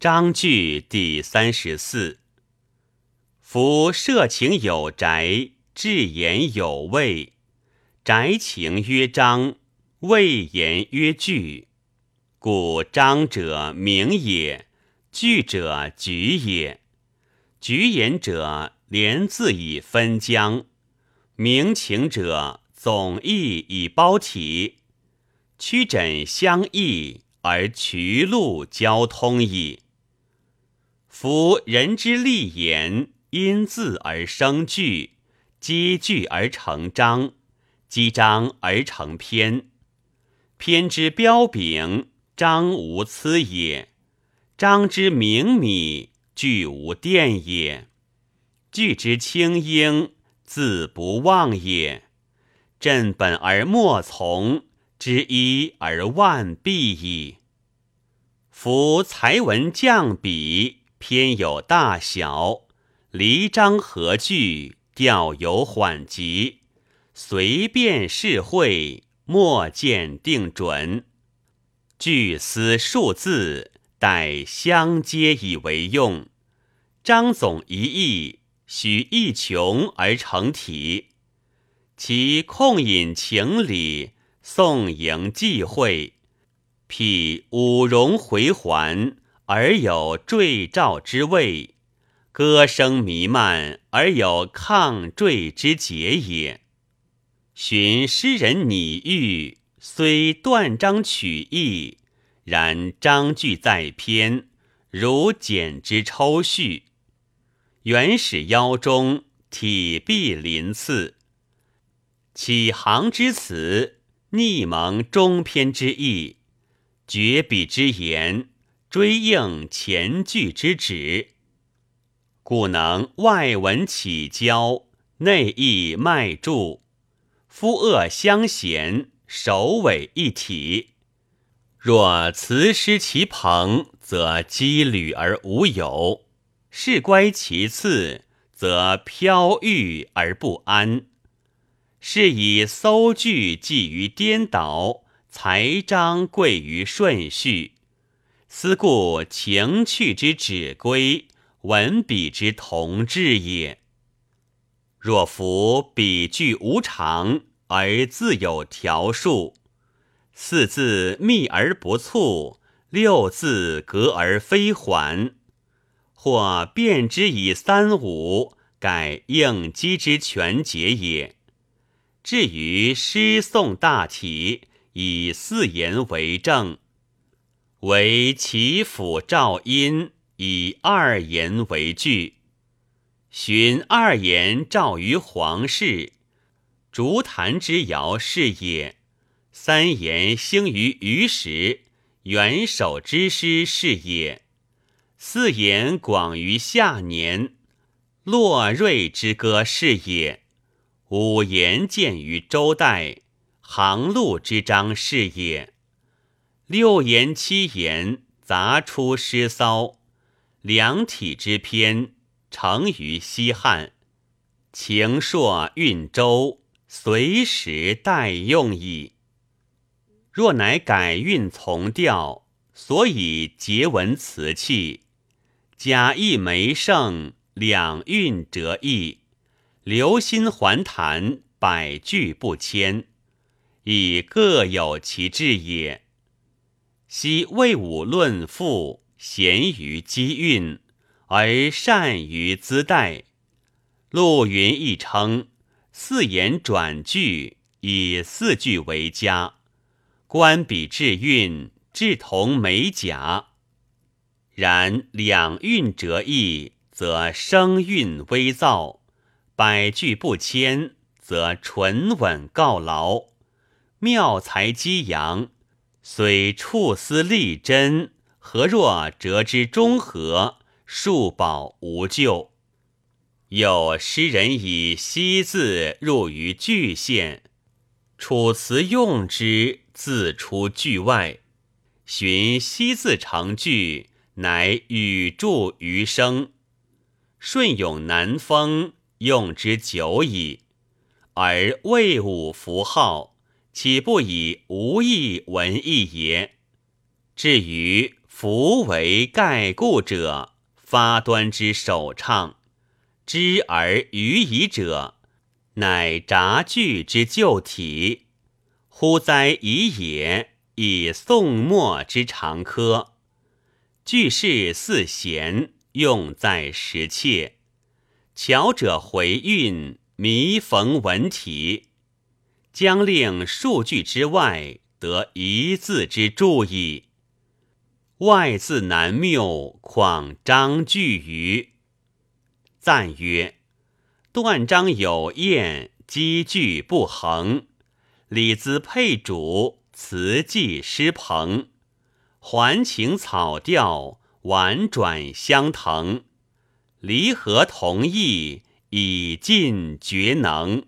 章句第三十四。夫设情有宅，至言有位。宅情曰章，位言曰句。故章者名也，句者局也。局言者，连字以分疆；明情者，总义以包体。曲枕相异，而渠路交通矣。夫人之立言，因字而生句，积句而成章，积章而成篇。篇之标炳，章无疵也；章之明靡，句无垫也。句之清英，字不忘也。振本而莫从，知一而万毕矣。夫才文降笔，篇有大小，离章合句，调有缓急，随便适会，莫见定准。句思数字，待相接以为用。张总一意，许一穷而成体。其控引情理，送迎忌讳，辟五容回环，而有坠照之味；歌声弥漫，而有抗坠之节也。寻诗人拟喻，虽断章取义，然章句在篇，如简之抽叙。原始腰中，体壁鳞次。起行之词，逆蒙中篇之意；绝笔之言，追应前句之旨。故能外文起交，内意脉注，夫恶相衔，首尾一体。若辞诗其朋，则羁旅而无友；是乖其次，则飘逸而不安。是以搜句记于颠倒，才章贵于顺序。思故情趣之旨归，文笔之同志也。若夫笔句无常，而自有条数，四字密而不促，六字格而非缓，或变之以三五，改应机之全节也。至于诗颂大体，以四言为正；为祈辅照音，以二言为据。寻二言照于皇室，竹坛之谣是也；三言兴于虞时，元首之师是也；四言广于下年，洛瑞之歌是也。五言见于周代，行路之章是也；六言七言杂出诗骚，两体之篇成于西汉，情硕运周，随时待用矣。若乃改韵从调，所以结文辞气，假意梅盛，两韵折意。留心还谈，百句不迁，亦各有其志也。昔魏武论赋，贤于机韵，而善于资代。陆云亦称四言转句，以四句为佳。观笔致韵，志同美甲。然两韵折义，则声韵微躁。百句不迁，则纯稳告劳；妙才激扬，虽处思立真，何若折之中和，数宝无咎？有诗人以西字入于句线，楚辞用之，自出句外。寻西字成句，乃语助余声。顺永南风。用之久矣，而魏武符号，岂不以无义文义也？至于夫为盖故者，发端之首唱；知而愚矣者，乃札句之旧体。乎哉夷也！以宋末之长科，句式似弦，用在时切。巧者回韵，弥缝文体，将令数句之外得一字之注意。外字难谬，况章句于？赞曰：断章有验，积句不衡，李子配主，词迹失朋，还情草调，婉转相腾。离合同意，以尽绝能。